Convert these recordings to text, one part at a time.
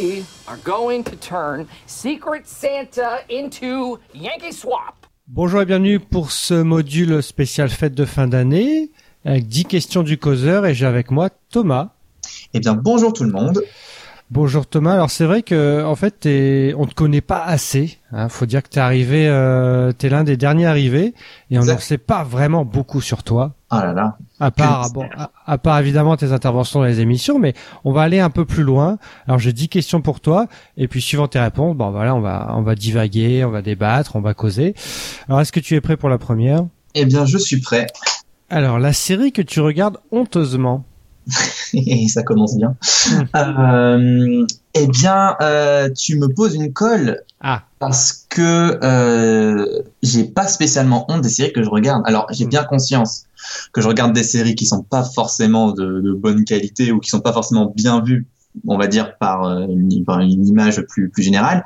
we are going to turn Secret Santa into Yankee Swap. Bonjour et bienvenue pour ce module spécial fête de fin d'année avec 10 questions du causeur et j'ai avec moi Thomas. Eh bien, bonjour tout le monde. Bonjour Thomas. Alors c'est vrai que en fait t'es, on te connaît pas assez. Hein. Faut dire que t'es arrivé, euh, t'es l'un des derniers arrivés et on n'en sait pas vraiment beaucoup sur toi. Ah là là. À part, bon, à, part évidemment tes interventions dans les émissions, mais on va aller un peu plus loin. Alors j'ai 10 questions pour toi et puis suivant tes réponses, bon voilà, on va, on va divaguer, on va débattre, on va causer. Alors est-ce que tu es prêt pour la première? Eh bien, je suis prêt. Alors la série que tu regardes honteusement. et ça commence bien. euh, eh bien, euh, tu me poses une colle ah. parce que euh, j'ai pas spécialement honte des séries que je regarde. Alors, j'ai bien conscience que je regarde des séries qui sont pas forcément de, de bonne qualité ou qui sont pas forcément bien vues on va dire par euh, une, par une image plus plus générale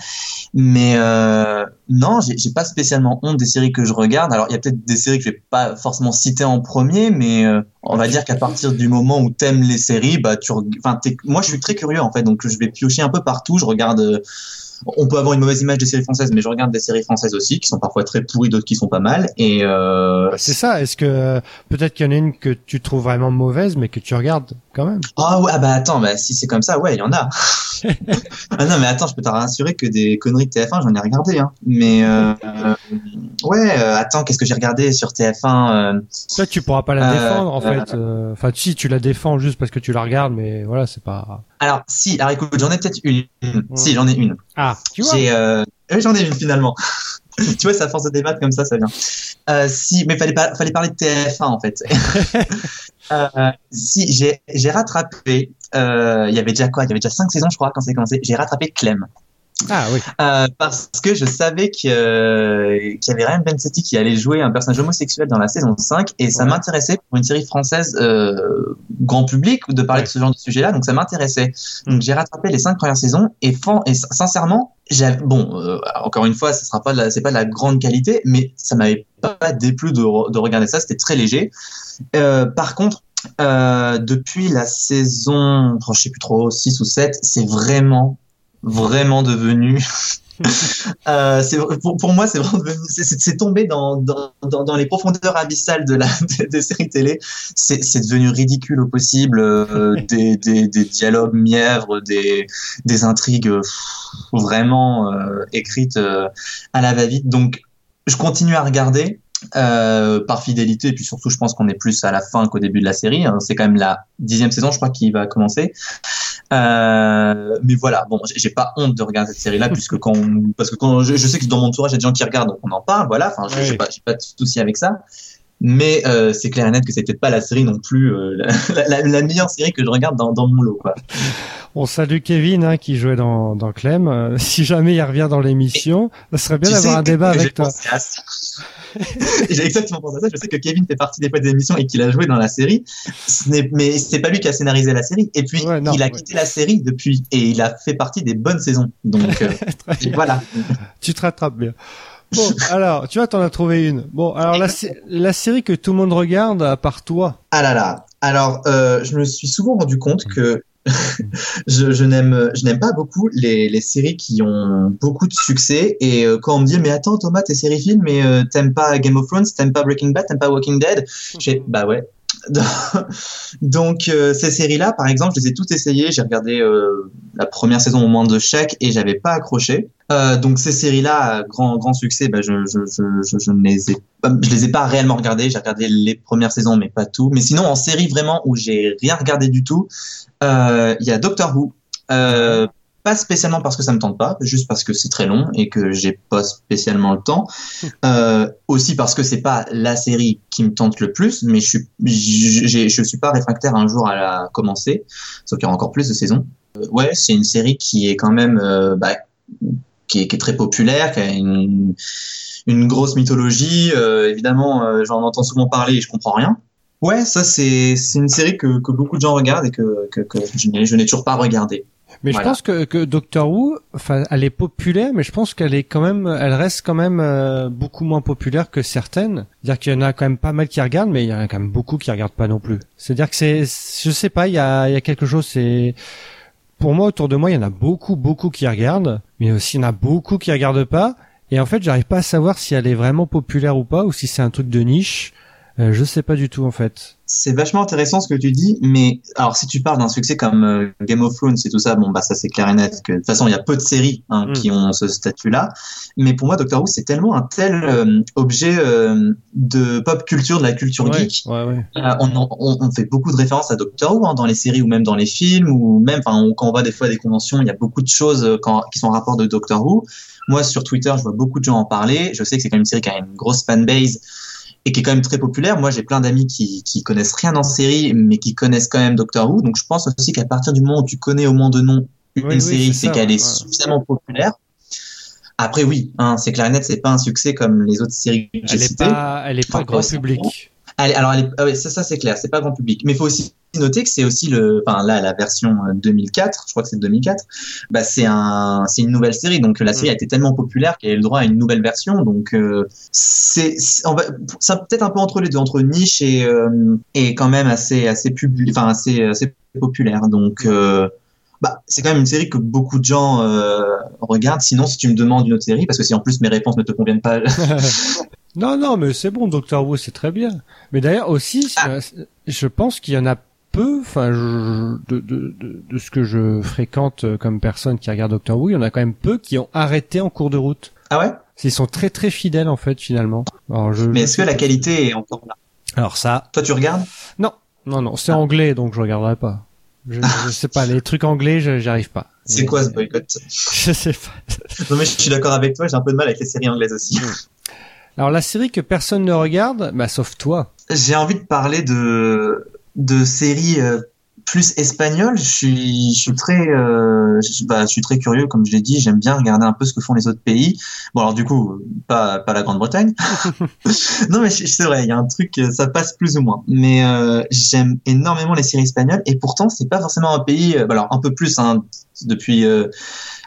mais euh, non j'ai pas spécialement honte des séries que je regarde alors il y a peut-être des séries que je vais pas forcément citer en premier mais euh, on va dire qu'à partir du moment où t'aimes les séries bah tu enfin moi je suis très curieux en fait donc je vais piocher un peu partout je regarde euh, on peut avoir une mauvaise image des séries françaises, mais je regarde des séries françaises aussi qui sont parfois très pourries, d'autres qui sont pas mal. Et euh... Bah, c'est ça. Est-ce que peut-être qu'il y en a une que tu trouves vraiment mauvaise, mais que tu regardes quand même? Ah ouais, ah bah attends, bah si c'est comme ça, ouais, il y en a. ah non, mais attends, je peux te rassurer que des conneries de TF1, j'en ai regardé, hein. Mais euh, ouais, euh, attends, qu'est-ce que j'ai regardé sur TF1 Toi, tu pourras pas la défendre en fait. Enfin, si tu la défends juste parce que tu la regardes, mais voilà, c'est pas. Alors si, alors écoute, j'en ai peut-être une. Si, j'en ai une. Ah, tu vois. Euh... j'en ai une finalement. tu vois, ça force de débattre comme ça, ça vient. Euh, si, mais fallait pas, fallait parler de TF1 en fait. euh, si, j'ai, j'ai rattrapé. Euh, il y avait déjà quoi? Il y avait déjà cinq saisons, je crois, quand c'est commencé. J'ai rattrapé Clem. Ah oui. Euh, parce que je savais qu'il euh, y avait Ryan Bensetti qui allait jouer un personnage homosexuel dans la saison 5 et ça m'intéressait pour une série française euh, grand public de parler Ouais. de ce genre de sujet-là, donc ça m'intéressait. Donc Mm. j'ai rattrapé les cinq premières saisons et, et sin- sincèrement, bon, encore une fois, ce sera pas de la, c'est pas de la grande qualité, mais ça m'avait pas déplu de, re- de regarder ça, c'était très léger. Par contre, euh, depuis la saison, je sais plus trop, 6 ou 7, c'est vraiment, vraiment devenu. euh, c'est pour, pour moi, c'est vraiment devenu, c'est- c'est c'est tombé dans, dans, dans, dans les profondeurs abyssales de la des, des séries télé. C'est c'est devenu ridicule au possible, euh, des, des, des dialogues mièvres, des, des intrigues euh, pff, vraiment euh, écrites euh, à la va-vite. Donc, je continue à regarder euh, par fidélité et puis surtout je pense qu'on est plus à la fin qu'au début de la série hein. c'est quand même la dixième saison je crois qui va commencer euh, mais voilà bon j'ai pas honte de regarder cette série là puisque quand on- parce que quand je, je sais que dans mon entourage il y a des gens qui regardent donc on en parle voilà enfin j'ai Oui. pas pas de souci avec ça mais euh, c'est clair et net que c'est peut-être pas la série non plus la, la- la meilleure série que je regarde dans, dans mon lot quoi On salue Kevin hein, qui jouait dans, dans Clem. Si jamais il revient dans l'émission, ça serait bien d'avoir un débat avec toi. J'ai exactement pensé à ça. Je sais que Kevin fait partie des fois des émissions et qu'il a joué dans la série. Ce n'est- mais c'est pas lui qui a scénarisé la série. Et puis, Ouais, non, il a ouais. quitté la série depuis et il a fait partie des bonnes saisons. Donc, euh, voilà. Tu te rattrapes bien. Bon, alors, tu vois, t'en as trouvé une. Bon, alors la, sé- la série que tout le monde regarde, à part toi. Ah là là. Alors, euh, je me suis souvent rendu compte que je, je n'aime je n'aime pas beaucoup les, les séries qui ont beaucoup de succès et euh, quand on me dit mais attends Thomas t'es série film mais euh, t'aimes pas Game of Thrones t'aimes pas Breaking Bad t'aimes pas Walking Dead j'ai bah ouais. Donc euh, ces séries là par exemple je les ai toutes essayées j'ai regardé la première saison au moins de chaque et j'avais pas accroché. Donc ces séries là grand grand succès bah, je, je, je, je, je ne les ai pas je les ai pas réellement regardées. J'ai regardé les premières saisons mais pas tout. Mais sinon en série vraiment où j'ai rien regardé du tout il y a Doctor Who euh, pas spécialement parce que ça me tente pas, juste parce que c'est très long et que j'ai pas spécialement le temps. Euh, aussi parce que c'est pas la série qui me tente le plus, mais je suis, j'ai- je suis pas réfractaire un jour à la commencer, sauf qu'il y aura encore plus de saisons. Euh, ouais, c'est une série qui est quand même, euh, bah, qui est, qui est très populaire, qui a une, une grosse mythologie. Euh, évidemment, euh, j'en entends souvent parler et je comprends rien. Ouais, ça c'est une série que, que beaucoup de gens regardent et que, que, que je n'ai toujours pas regardé. Mais Voilà. je pense que, que Doctor Who, enfin, elle est populaire, mais je pense qu'elle est quand même, elle reste quand même euh, beaucoup moins populaire que certaines. C'est-à-dire qu'il y en a quand même pas mal qui regardent, mais il y en a quand même beaucoup qui regardent pas non plus. C'est-à-dire que c'est, je sais pas, il y a, il y a quelque chose, c'est, pour moi, autour de moi, il y en a beaucoup, beaucoup qui regardent, mais aussi il y en a beaucoup qui regardent pas. Et en fait, j'arrive pas à savoir si elle est vraiment populaire ou pas, ou si c'est un truc de niche. Euh, je sais pas du tout en fait. C'est vachement intéressant ce que tu dis, mais alors si tu parles d'un succès comme euh, Game of Thrones et tout ça, bon bah ça c'est clair et net que de toute façon il y a peu de séries hein, Mm. qui ont ce statut-là, mais pour moi Doctor Who c'est tellement un tel euh, objet euh, de pop culture, de la culture Ouais, geek. ouais, ouais. Euh, on, en- on, on fait beaucoup de références à Doctor Who hein, dans les séries ou même dans les films ou même enfin on- quand on va des fois à des conventions, il y a beaucoup de choses quand, qui sont en rapport de Doctor Who. Moi sur Twitter, je vois beaucoup de gens en parler. Je sais que c'est quand même une série qui a une grosse fanbase et qui est quand même très populaire. Moi, j'ai plein d'amis qui, qui connaissent rien en série, mais qui connaissent quand même Doctor Who. Donc, je pense aussi qu'à partir du moment où tu connais au moins de nom une Oui, série, c'est qu'elle est suffisamment populaire. Après, oui, hein, c'est clair et net, c'est pas un succès comme les autres séries que j'ai Elle est citées. pas, elle est pas grand public. Alors, ah ouais, ça, ça c'est clair, c'est pas grand public. Mais il faut aussi noter que c'est aussi le, enfin là, la version euh, 2004, je crois que c'est 2004. Bah, c'est un, c'est une nouvelle série, donc la série Mm. a été tellement populaire qu'elle a eu le droit à une nouvelle version. Donc euh, c'est, c'est peut-être un peu entre les deux, entre niche et euh, et quand même assez assez public, enfin assez assez populaire. Donc euh, bah, c'est quand même une série que beaucoup de gens euh, regardent. Sinon, si tu me demandes une autre série, parce que si en plus mes réponses ne te conviennent pas, non, non, mais c'est bon, Doctor Who, c'est très bien. Mais d'ailleurs aussi, Ah. je pense qu'il y en a peu, enfin, de, de, de, de ce que je fréquente euh, comme personne qui regarde Doctor Who, il y en a quand même peu qui ont arrêté en cours de route. ah ouais? Ils sont très très fidèles en fait finalement. Alors, je, Mais je est-ce que la qualité est encore là? Alors ça, Toi, tu regardes? Non, non, non, c'est anglais donc je regarderai pas. Je, je sais pas, les trucs anglais, je- j'y arrive pas. C'est quoi ce boycott? Je sais pas. Non mais je suis d'accord avec toi, j'ai un peu de mal avec les séries anglaises aussi. Alors la série que personne ne regarde, bah sauf toi. J'ai envie de parler de de séries euh, plus espagnoles. Je suis je suis très euh, je, bah, je suis très curieux comme je l'ai dit, j'aime bien regarder un peu ce que font les autres pays. Bon alors du coup pas pas la Grande-Bretagne. non mais c'est vrai, il y a un truc euh, ça passe plus ou moins. Mais euh, j'aime énormément les séries espagnoles et pourtant c'est pas forcément un pays euh, bah, alors un peu plus hein, depuis euh,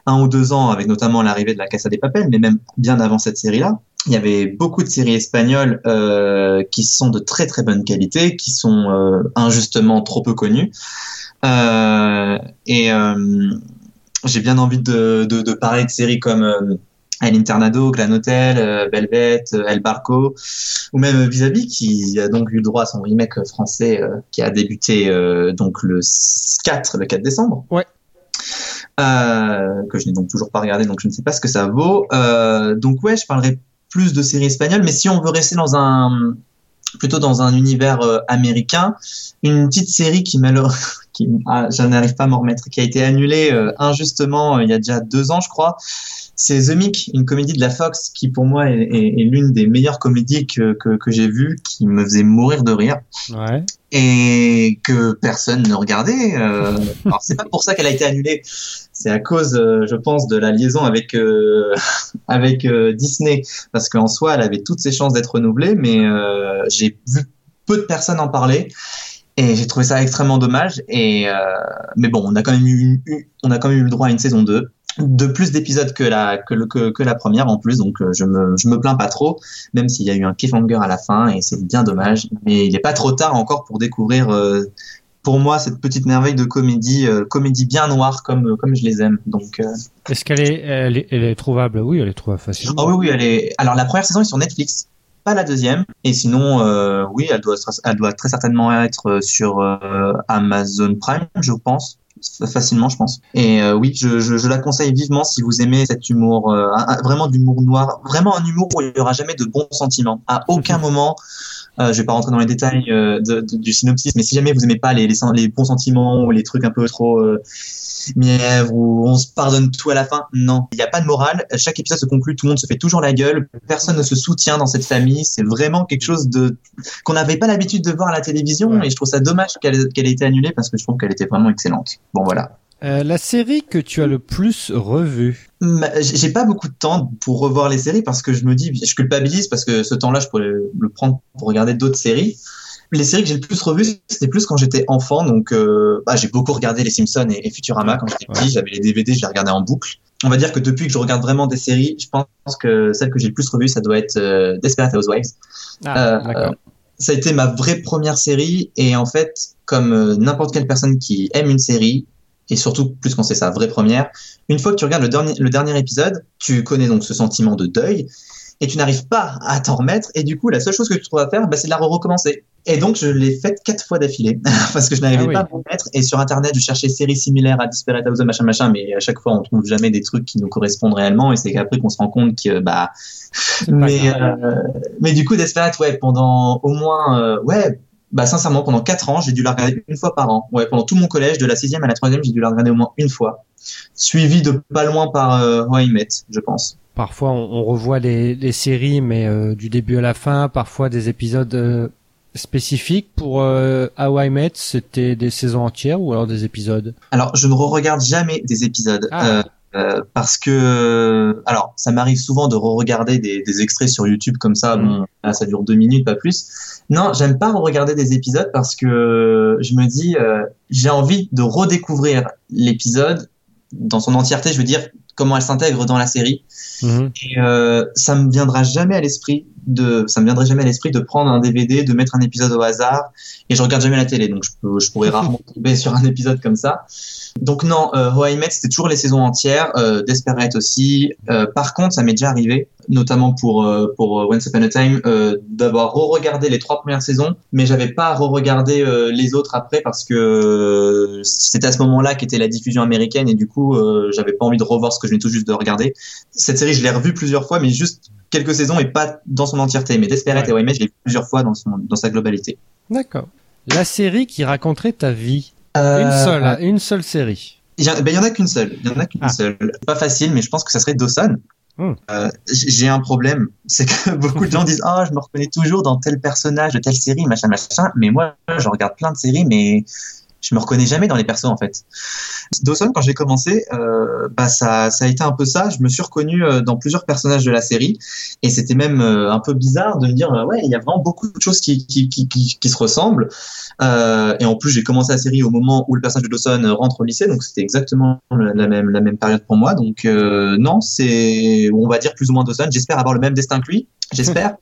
un ou deux ans avec notamment l'arrivée de la Casa des Papel, mais même bien avant cette série-là il y avait beaucoup de séries espagnoles euh, qui sont de très très bonne qualité, qui sont euh, injustement trop peu connues. Euh, et j'ai bien envie de, de, de parler de séries comme El Internado, Gran Hotel, Velvet, El Barco, ou même Vis-à-vis, qui a donc eu le droit à son remake français qui a débuté donc le 4, le 4 décembre. Ouais. Euh, que je n'ai donc toujours pas regardé, donc je ne sais pas ce que ça vaut. Euh, donc ouais, je parlerai plus de séries espagnoles, mais si on veut rester dans un plutôt dans un univers euh, américain, une petite série qui malheureusement, qui ah, je n'arrive pas à m'en remettre, qui a été annulée euh, injustement euh, il y a déjà deux ans, je crois. C'est The Mick, une comédie de la Fox qui pour moi est, est- est l'une des meilleures comédies que, que, que j'ai vues, qui me faisait mourir de rire Ouais. et que personne ne regardait. Euh, alors c'est pas pour ça qu'elle a été annulée, c'est à cause, euh, je pense, de la liaison avec euh, avec Disney, parce qu'en soi, elle avait toutes ses chances d'être renouvelée, mais j'ai vu peu de personnes en parler. Et j'ai trouvé ça extrêmement dommage. Et euh, mais bon, on a quand même eu, eu- on a quand même eu le droit à une saison 2 de plus d'épisodes que la que, le- que, que la première en plus. Donc euh, je me je me plains pas trop même s'il y a eu un cliffhanger à la fin et c'est bien dommage. Mais il n'est pas trop tard encore pour découvrir euh, pour moi cette petite merveille de comédie euh, comédie bien noire comme comme je les aime. Donc euh, Est-ce qu'elle est, elle est, elle est trouvable? Oui, elle est trouvable facilement. ah oui oui elle est alors la première saison est sur Netflix pas la deuxième. Et sinon euh, oui elle doit elle doit très certainement être sur euh, Amazon Prime je pense. Facilement je pense. Et euh, oui je, je, je la conseille vivement si vous aimez cet humour euh, un- un- vraiment d'humour noir vraiment un humour où il y aura jamais de bons sentiments. À aucun moment euh, je vais pas rentrer dans les détails euh, de- de- du synopsis mais si jamais vous aimez pas les, les, sen- les bons sentiments ou les trucs un peu trop euh, mièvre où on se pardonne tout à la fin. Non, il n'y a pas de morale. Chaque épisode se conclut, tout le monde se fait toujours la gueule. Personne ne se soutient dans cette famille. C'est vraiment quelque chose de qu'on n'avait pas l'habitude de voir à la télévision Ouais. et je trouve ça dommage qu'elle qu'elle ait été annulée parce que je trouve qu'elle était vraiment excellente. Bon voilà. Euh, la série que tu as le plus revue? Ma- J'ai pas beaucoup de temps pour revoir les séries parce que je me dis, je culpabilise parce que ce temps-là, je pourrais le prendre pour regarder d'autres séries. Les séries que j'ai le plus revues, c'était plus quand j'étais enfant. Donc, euh, bah, j'ai beaucoup regardé Les Simpsons et, et Futurama quand j'étais petit. J'avais les DVD, je les regardais en boucle. On va dire que depuis que je regarde vraiment des séries, je pense que celle que j'ai le plus revue, ça doit être euh, Desperate Housewives. Ah, Euh, d'accord. Ça a été ma vraie première série et en fait, comme euh, n'importe quelle personne qui aime une série, et surtout plus quand c'est sa vraie première, une fois que tu regardes le dernier, le dernier épisode, tu connais donc ce sentiment de deuil, et tu n'arrives pas à t'en remettre, et du coup, la seule chose que tu trouves à faire, bah, c'est de la recommencer. Et donc, je l'ai faite quatre fois d'affilée, parce que je n'arrivais Ah oui. pas à m'en remettre, et sur Internet, je cherchais séries similaires à Desperate Housewives, machin, machin, mais à chaque fois, on trouve jamais des trucs qui nous correspondent réellement, et c'est qu'après qu'on se rend compte que, bah, mais, euh, mais du coup, Desperate, ouais, pendant au moins, euh, ouais, bah, sincèrement, pendant quatre ans, j'ai dû la regarder une fois par an. Ouais, pendant tout mon collège, de la sixième à la troisième, j'ai dû la regarder au moins une fois. Suivi de pas loin par euh, How I Met, je pense. Parfois, on, on revoit les, les séries, mais euh, du début à la fin. Parfois, des épisodes euh, spécifiques. Pour euh, How I Met, c'était des saisons entières ou alors des épisodes? Alors, je ne re-regarde jamais des épisodes. Ah. Euh, euh, parce que, alors, ça m'arrive souvent de re-regarder des, des extraits sur YouTube comme ça. Mm. Bon, là, ça dure deux minutes, pas plus. Non, j'aime pas re-regarder des épisodes parce que je me dis, euh, j'ai envie de redécouvrir l'épisode dans son entièreté. Je veux dire, comment elle s'intègre dans la série. Mhm. Et euh, ça me viendra jamais à l'esprit de, ça me viendrait jamais à l'esprit de prendre un DVD, de mettre un épisode au hasard. Et je regarde jamais la télé, donc je, peux, je pourrais rarement tomber sur un épisode comme ça. Donc non, euh, How I Met, c'était toujours les saisons entières, euh, Desperate aussi. Euh, par contre, ça m'est déjà arrivé, notamment pour euh, pour Once Upon a Time, euh, d'avoir re-regardé les trois premières saisons, mais j'avais pas euh, les autres après parce que euh, c'était à ce moment-là qu'était la diffusion américaine et du coup, euh, j'avais pas envie de revoir ce que je venais tout juste de regarder. Cette série, je l'ai revue plusieurs fois, mais juste quelques saisons et pas dans son entièreté. Mais Desperate Ouais. et je l'ai plusieurs fois dans son dans sa globalité. D'accord. La série qui raconterait ta vie. Une Euh, seule, hein, une seule série. Il y, en- ben, il y en a qu'une seule. Il y en a qu'une Ah. seule. Pas facile, mais je pense que ça serait Dawson. Hmm. Euh, J'ai un problème, c'est que beaucoup de gens disent ah je me reconnais toujours dans tel personnage de telle série machin machin, mais moi je regarde plein de séries mais je me reconnais jamais dans les persos en fait. Dawson quand j'ai commencé, euh, bah ça ça a été un peu ça. Je me suis reconnu euh, dans plusieurs personnages de la série et c'était même euh, un peu bizarre de me dire ouais il y a vraiment beaucoup de choses qui qui qui qui, qui se ressemblent. Euh, et en plus, j'ai commencé la série au moment où le personnage de Dawson rentre au lycée, donc c'était exactement la même, la même période pour moi. Donc euh, non, c'est, on va dire plus ou moins Dawson. J'espère avoir le même destin que lui. J'espère.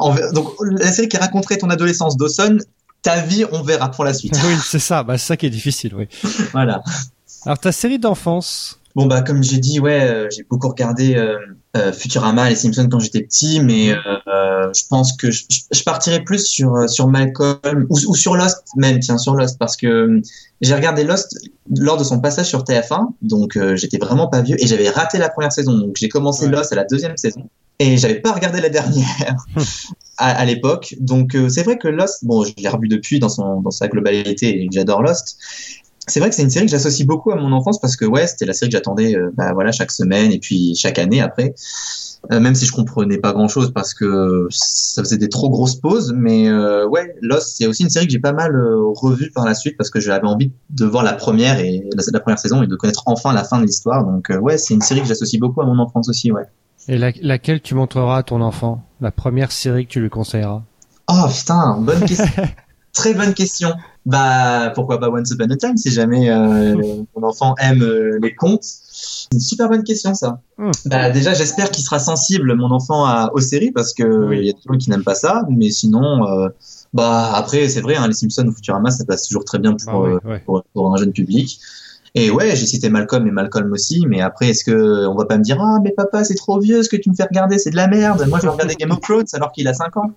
Donc la série qui raconterait ton adolescence, Dawson, ta vie, on verra pour la suite. oui, c'est ça. Bah, c'est ça qui est difficile, oui. voilà. Alors, ta série d'enfance. Bon bah comme j'ai dit, ouais, euh, j'ai beaucoup regardé euh, euh, Futurama, les Simpsons quand j'étais petit, mais euh, je pense que je, je- partirais plus sur sur Malcolm ou, ou sur Lost même, tiens sur Lost parce que j'ai regardé Lost lors de son passage sur TF1, donc j'étais vraiment pas vieux et j'avais raté la première saison, donc j'ai commencé Ouais. Lost à la deuxième saison et j'avais pas regardé la dernière à, à l'époque, donc euh, c'est vrai que Lost, bon je l'ai revu depuis dans son dans sa globalité et j'adore Lost. C'est vrai que c'est une série que j'associe beaucoup à mon enfance parce que ouais, c'était la série que j'attendais euh, bah, voilà chaque semaine et puis chaque année après. Euh, même si je comprenais pas grand chose parce que ça faisait des trop grosses pauses, mais euh, ouais, Lost c'est aussi une série que j'ai pas mal euh, revue par la suite parce que j'avais envie de voir la première et la, la première saison et de connaître enfin la fin de l'histoire. Donc euh, ouais, c'est une série que j'associe beaucoup à mon enfance aussi, ouais. Et la- laquelle tu montreras à ton enfant? La première série que tu lui conseilleras? Oh putain, bonne question. Très bonne question. Bah pourquoi pas Once Upon a Time si jamais euh, mon enfant aime euh, les contes. C'est une super bonne question ça. Hmm. Bah déjà j'espère qu'il sera sensible mon enfant à, aux séries parce que Oui. il y a des gens qui n'aiment pas ça, mais sinon euh, bah après c'est vrai hein, les Simpsons ou Futurama ça passe toujours très bien pour, Ah oui, euh, ouais. pour, pour un jeune public. Et ouais, j'ai cité Malcolm et Malcolm aussi, mais après, est-ce que on va pas me dire ah mais papa c'est trop vieux ce que tu me fais regarder, c'est de la merde. Moi je vais regarder Game of Thrones alors qu'il a 5 ans.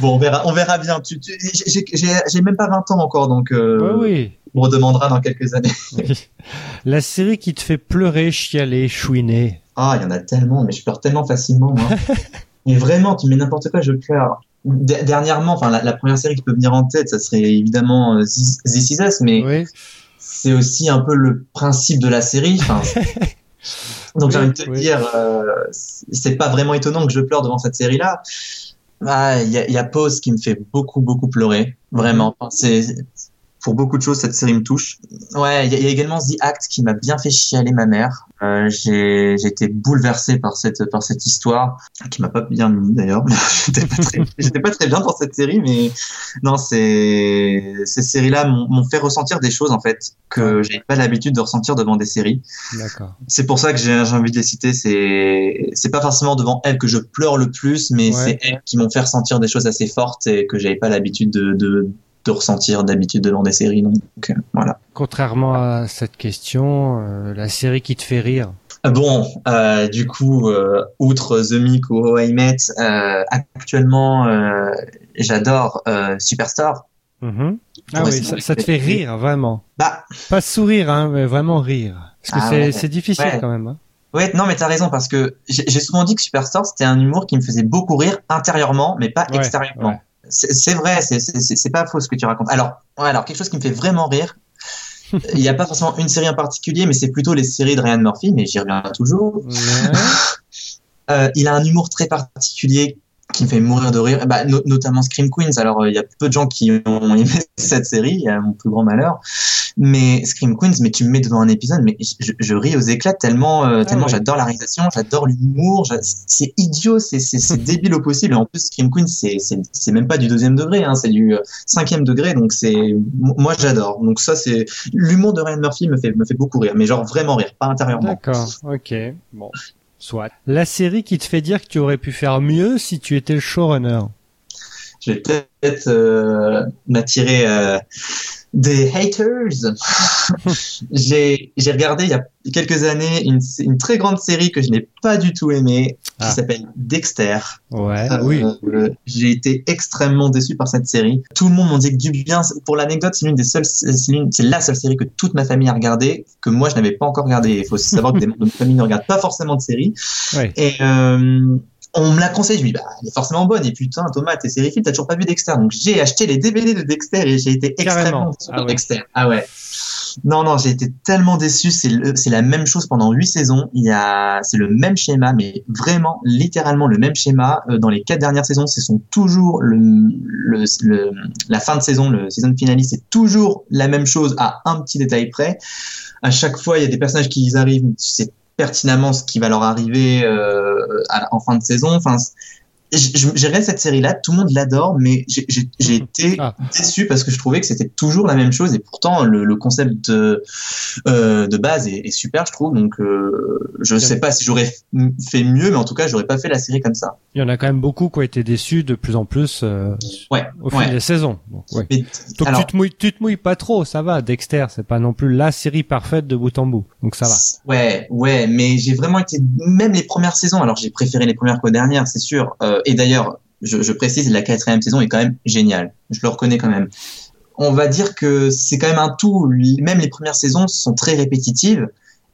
Bon, on verra, on verra bien. Tu, tu- j'ai- même pas 20 ans encore, donc euh, on redemandera dans quelques années. la série qui te fait pleurer, chialer, chouiner. Ah, il y en a tellement, mais je pleure tellement facilement, moi. mais vraiment, tu mets n'importe quoi, je pleure. Dernièrement, enfin, la, la première série qui peut venir en tête, ça serait évidemment euh, This This Is Us, mais Oui. C'est aussi un peu le principe de la série. Enfin, donc j'ai envie de te oui. dire, euh, c'est pas vraiment étonnant que je pleure devant cette série-là. Ah, il y a, y a Pause qui me fait beaucoup beaucoup pleurer, vraiment. Enfin, c'est pour beaucoup de choses cette série me touche. Ouais, il y, a- il y a également The Act qui m'a bien fait chialer ma mère. Euh, j'ai j'ai été bouleversé par cette par cette histoire qui m'a pas bien mis d'ailleurs. j'étais pas très j'étais pas très bien dans cette série, mais non, c'est ces séries-là m'ont m'ont fait ressentir des choses en fait que j'avais pas l'habitude de ressentir devant des séries. D'accord. C'est pour ça que j'ai j'ai envie de les citer. C'est c'est pas forcément devant elles que je pleure le plus, mais Ouais. c'est elles qui m'ont fait ressentir des choses assez fortes et que j'avais pas l'habitude de, de de ressentir d'habitude devant des séries. Donc euh, voilà. contrairement à cette question, euh, la série qui te fait rire Bon, euh, du coup, euh, outre The Mick ou How I Met, euh, actuellement, euh, j'adore euh, Superstore. Mhm. Ah oui, ça, te fait rire, vraiment. Bah, Pas sourire, hein, mais vraiment rire. Parce que Ah c'est ouais. difficile Ouais. quand même. Hein. ouais, non, mais t'as raison parce que j'ai j'ai souvent dit que Superstore c'était un humour qui me faisait beaucoup rire intérieurement, mais pas Ouais, extérieurement. C'est vrai, c'est- pas faux ce que tu racontes. Alors, alors quelque chose qui me fait vraiment rire. Il n'y a pas forcément une série en particulier, mais c'est plutôt les séries de Ryan Murphy, mais j'y reviens toujours. Ouais. Euh, il a un humour très particulier qui me fait mourir de rire, bah, no- notamment Scream Queens. Alors, euh, il y a peu de gens qui ont aimé cette série, à mon plus grand malheur. Mais Scream Queens, mais tu me mets devant un épisode, mais je, je ris aux éclats tellement, euh, tellement ouais. j'adore la réalisation, j'adore l'humour, c'est idiot, c'est débile au possible. Et en plus, Scream Queens, c'est c'est- c'est même pas du deuxième degré, hein, c'est du euh, cinquième degré, donc c'est moi j'adore. Donc ça, c'est l'humour de Ryan Murphy me fait me fait beaucoup rire, mais genre vraiment rire, pas intérieurement. D'accord, ok. Bon, soit. La série qui te fait dire que tu aurais pu faire mieux si tu étais le showrunner. je vais peut-être euh, m'attirer euh, des haters. j'ai j'ai regardé il y a quelques années une, une très grande série que je n'ai pas du tout aimée qui Ah. s'appelle Dexter. Ouais, Euh, oui. euh, j'ai été extrêmement déçu par cette série. Tout le monde m'en dit que du bien. Pour l'anecdote, c'est l'une des seules, c'est l'une- c'est la seule série que toute ma famille a regardée, que moi je n'avais pas encore regardée. Il faut aussi savoir que des membres de ma famille ne regardent pas forcément de séries. Ouais. Et euh, on me l'a conseillé, je me dis, bah, elle est forcément bonne. Et putain, Thomas, t'es sériephile, t'as toujours pas vu Dexter. Donc j'ai acheté les DVD de Dexter et j'ai été Carrément. extrêmement déçu Ah ouais. Dexter. Ah ouais. Non, non, j'ai été tellement déçu. C'est c'est la même chose pendant huit saisons. Il y a, c'est le même schéma, mais vraiment, littéralement le même schéma. Euh, dans les quatre dernières saisons, ce sont toujours le, le, le- la fin de saison, le season finale, c'est toujours la même chose à un petit détail près. À chaque fois, il y a des personnages qui arrivent, tu sais pertinemment ce qui va leur arriver euh, en fin de saison. Enfin, j'ai regardé cette série-là, tout le monde l'adore, mais j'ai- été Ah. déçu parce que je trouvais que c'était toujours la même chose et pourtant le, le concept de, euh, de base est, est super, je trouve. Donc, euh, je sais pas si j'aurais fait mieux, mais en tout cas, j'aurais pas fait la série comme ça. Il y en a quand même beaucoup qui ont été déçus de plus en plus euh, Ouais. au fil ouais. des saisons. Donc, ouais. Mais, Donc alors, tu te mouilles, tu te mouilles pas trop, ça va. Dexter, c'est pas non plus la série parfaite de bout en bout, donc ça va. Ouais, ouais, mais j'ai vraiment été même les premières saisons. Alors j'ai préféré les premières qu'aux dernières, c'est sûr. Euh, et d'ailleurs, je, je précise, la quatrième saison est quand même géniale. Je le reconnais quand même. On va dire que c'est quand même un tout. Même les premières saisons sont très répétitives.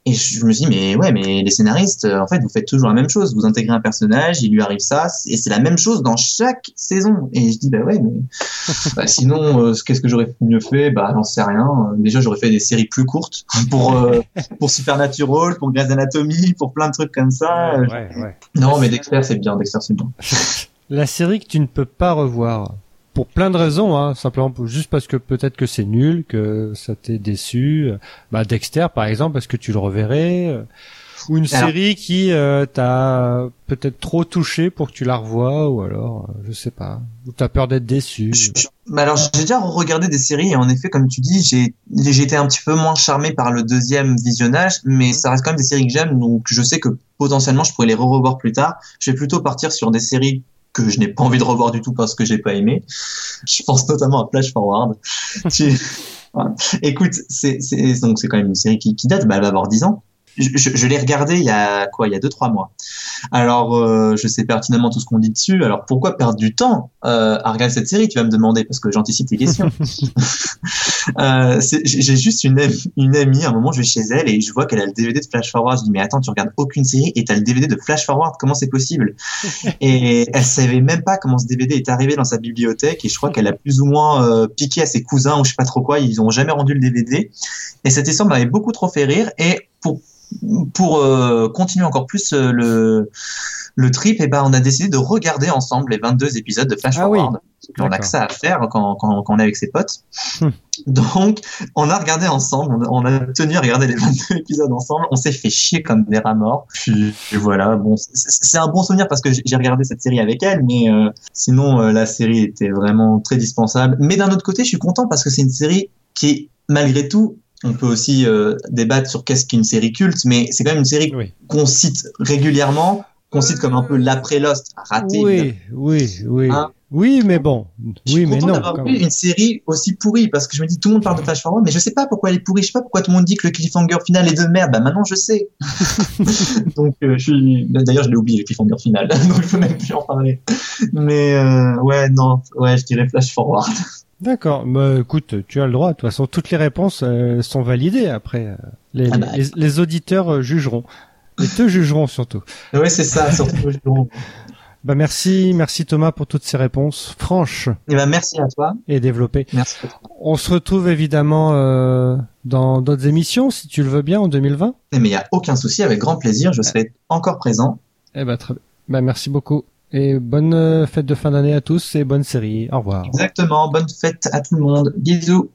Et je me dis, mais ouais, mais les scénaristes, euh, en fait, vous faites toujours la même chose. Vous intégrez un personnage, il lui arrive ça, et c'est la même chose dans chaque saison. Et je dis, bah ouais, mais bah, sinon, euh, qu'est-ce que j'aurais mieux fait? Bah, j'en sais rien. Déjà, j'aurais fait des séries plus courtes pour euh, pour Supernatural, pour Grey's Anatomy, pour plein de trucs comme ça. Ouais, ouais. Non, mais Dexter, c'est bien. Dexter, c'est bien. La série que tu ne peux pas revoir. Pour plein de raisons, hein, simplement pour- juste parce que peut-être que c'est nul, que ça t'est déçu. Bah Dexter, par exemple, parce que tu le reverrais. euh, Ou une Alors- série qui euh, t'a peut-être trop touché pour que tu la revoies, ou alors, euh, je sais pas. Ou t'as peur d'être déçu. Je- je- mais alors, j'ai déjà regardé des séries et en effet, comme tu dis, j'ai j'ai été un petit peu moins charmé par le deuxième visionnage, mais ça reste quand même des séries que j'aime, donc je sais que potentiellement je pourrais les re-revoir plus tard. Je vais plutôt partir sur des séries que je n'ai pas envie de revoir du tout parce que j'ai pas aimé. Je pense notamment à Flash Forward. Tu- Voilà. Écoute, c'est donc c'est quand même une série qui, qui date, bah, elle va avoir 10 ans. Je, je, je l'ai regardée il y a quoi, il y a deux trois mois. Alors, euh, je sais pertinemment tout ce qu'on dit dessus. Alors, pourquoi perdre du temps euh, à regarder cette série? Tu vas me demander parce que j'anticipe tes questions. euh, j'ai juste une, une amie. À un moment, je vais chez elle et je vois qu'elle a le DVD de Flash Forward. Je dis mais attends, tu regardes aucune série et t'as le DVD de Flash Forward. Comment c'est possible? Et elle savait même pas comment ce DVD est arrivé dans sa bibliothèque. Et je crois qu'elle a plus ou moins euh, piqué à ses cousins ou je sais pas trop quoi. Ils ont jamais rendu le DVD. Et cette histoire m'avait beaucoup trop fait rire. Et pour pour euh, continuer encore plus euh, le le trip, et ben on a décidé de regarder ensemble les 22 épisodes de Flash Ah oui. On a que ça à faire quand, quand, quand on est avec ses potes. Hmm. Donc, on a regardé ensemble, on a, tenu à regarder les 22 épisodes ensemble. On s'est fait chier comme des rats morts. Puis voilà, bon, c'est- un bon souvenir parce que j'ai regardé cette série avec elle, mais euh, sinon euh, la série était vraiment très dispensable. Mais d'un autre côté, je suis content parce que c'est une série qui, malgré tout, on peut aussi euh, débattre sur qu'est-ce qu'une série culte, mais c'est quand même une série Oui. qu'on cite régulièrement considère comme un peu l'après Lost, raté. Oui, oui, oui. Hein oui, mais bon. Je suis Oui, mais content non. d'avoir vu une série aussi pourrie parce que je me dis tout le monde parle de Flash Forward, mais je sais pas pourquoi elle est pourrie. Je sais pas pourquoi tout le monde dit que le cliffhanger final est de merde. Bah maintenant je sais. donc euh, je suis. D'ailleurs je l'ai oublié le cliffhanger final, donc je peux même plus en parler. Mais euh, ouais non, ouais je dirais Flash Forward. D'accord. Bah, écoute, tu as le droit. De toute façon, toutes les réponses euh, sont validées. Après, les, Ah bah. les, les auditeurs jugeront. Et te jugeront surtout. ouais c'est ça surtout. trouve. Bah merci, merci Thomas pour toutes ces réponses franches Et ben merci à toi. et développées. Merci. On se retrouve évidemment euh, dans d'autres émissions, si tu le veux bien, en 2020. Mais il y a aucun souci, avec grand plaisir, je serai encore présent. Eh ben très bien. Bah merci beaucoup et bonne euh, fête de fin d'année à tous et bonne série. Au revoir. Exactement. Bonne fête à tout le monde. Bisous.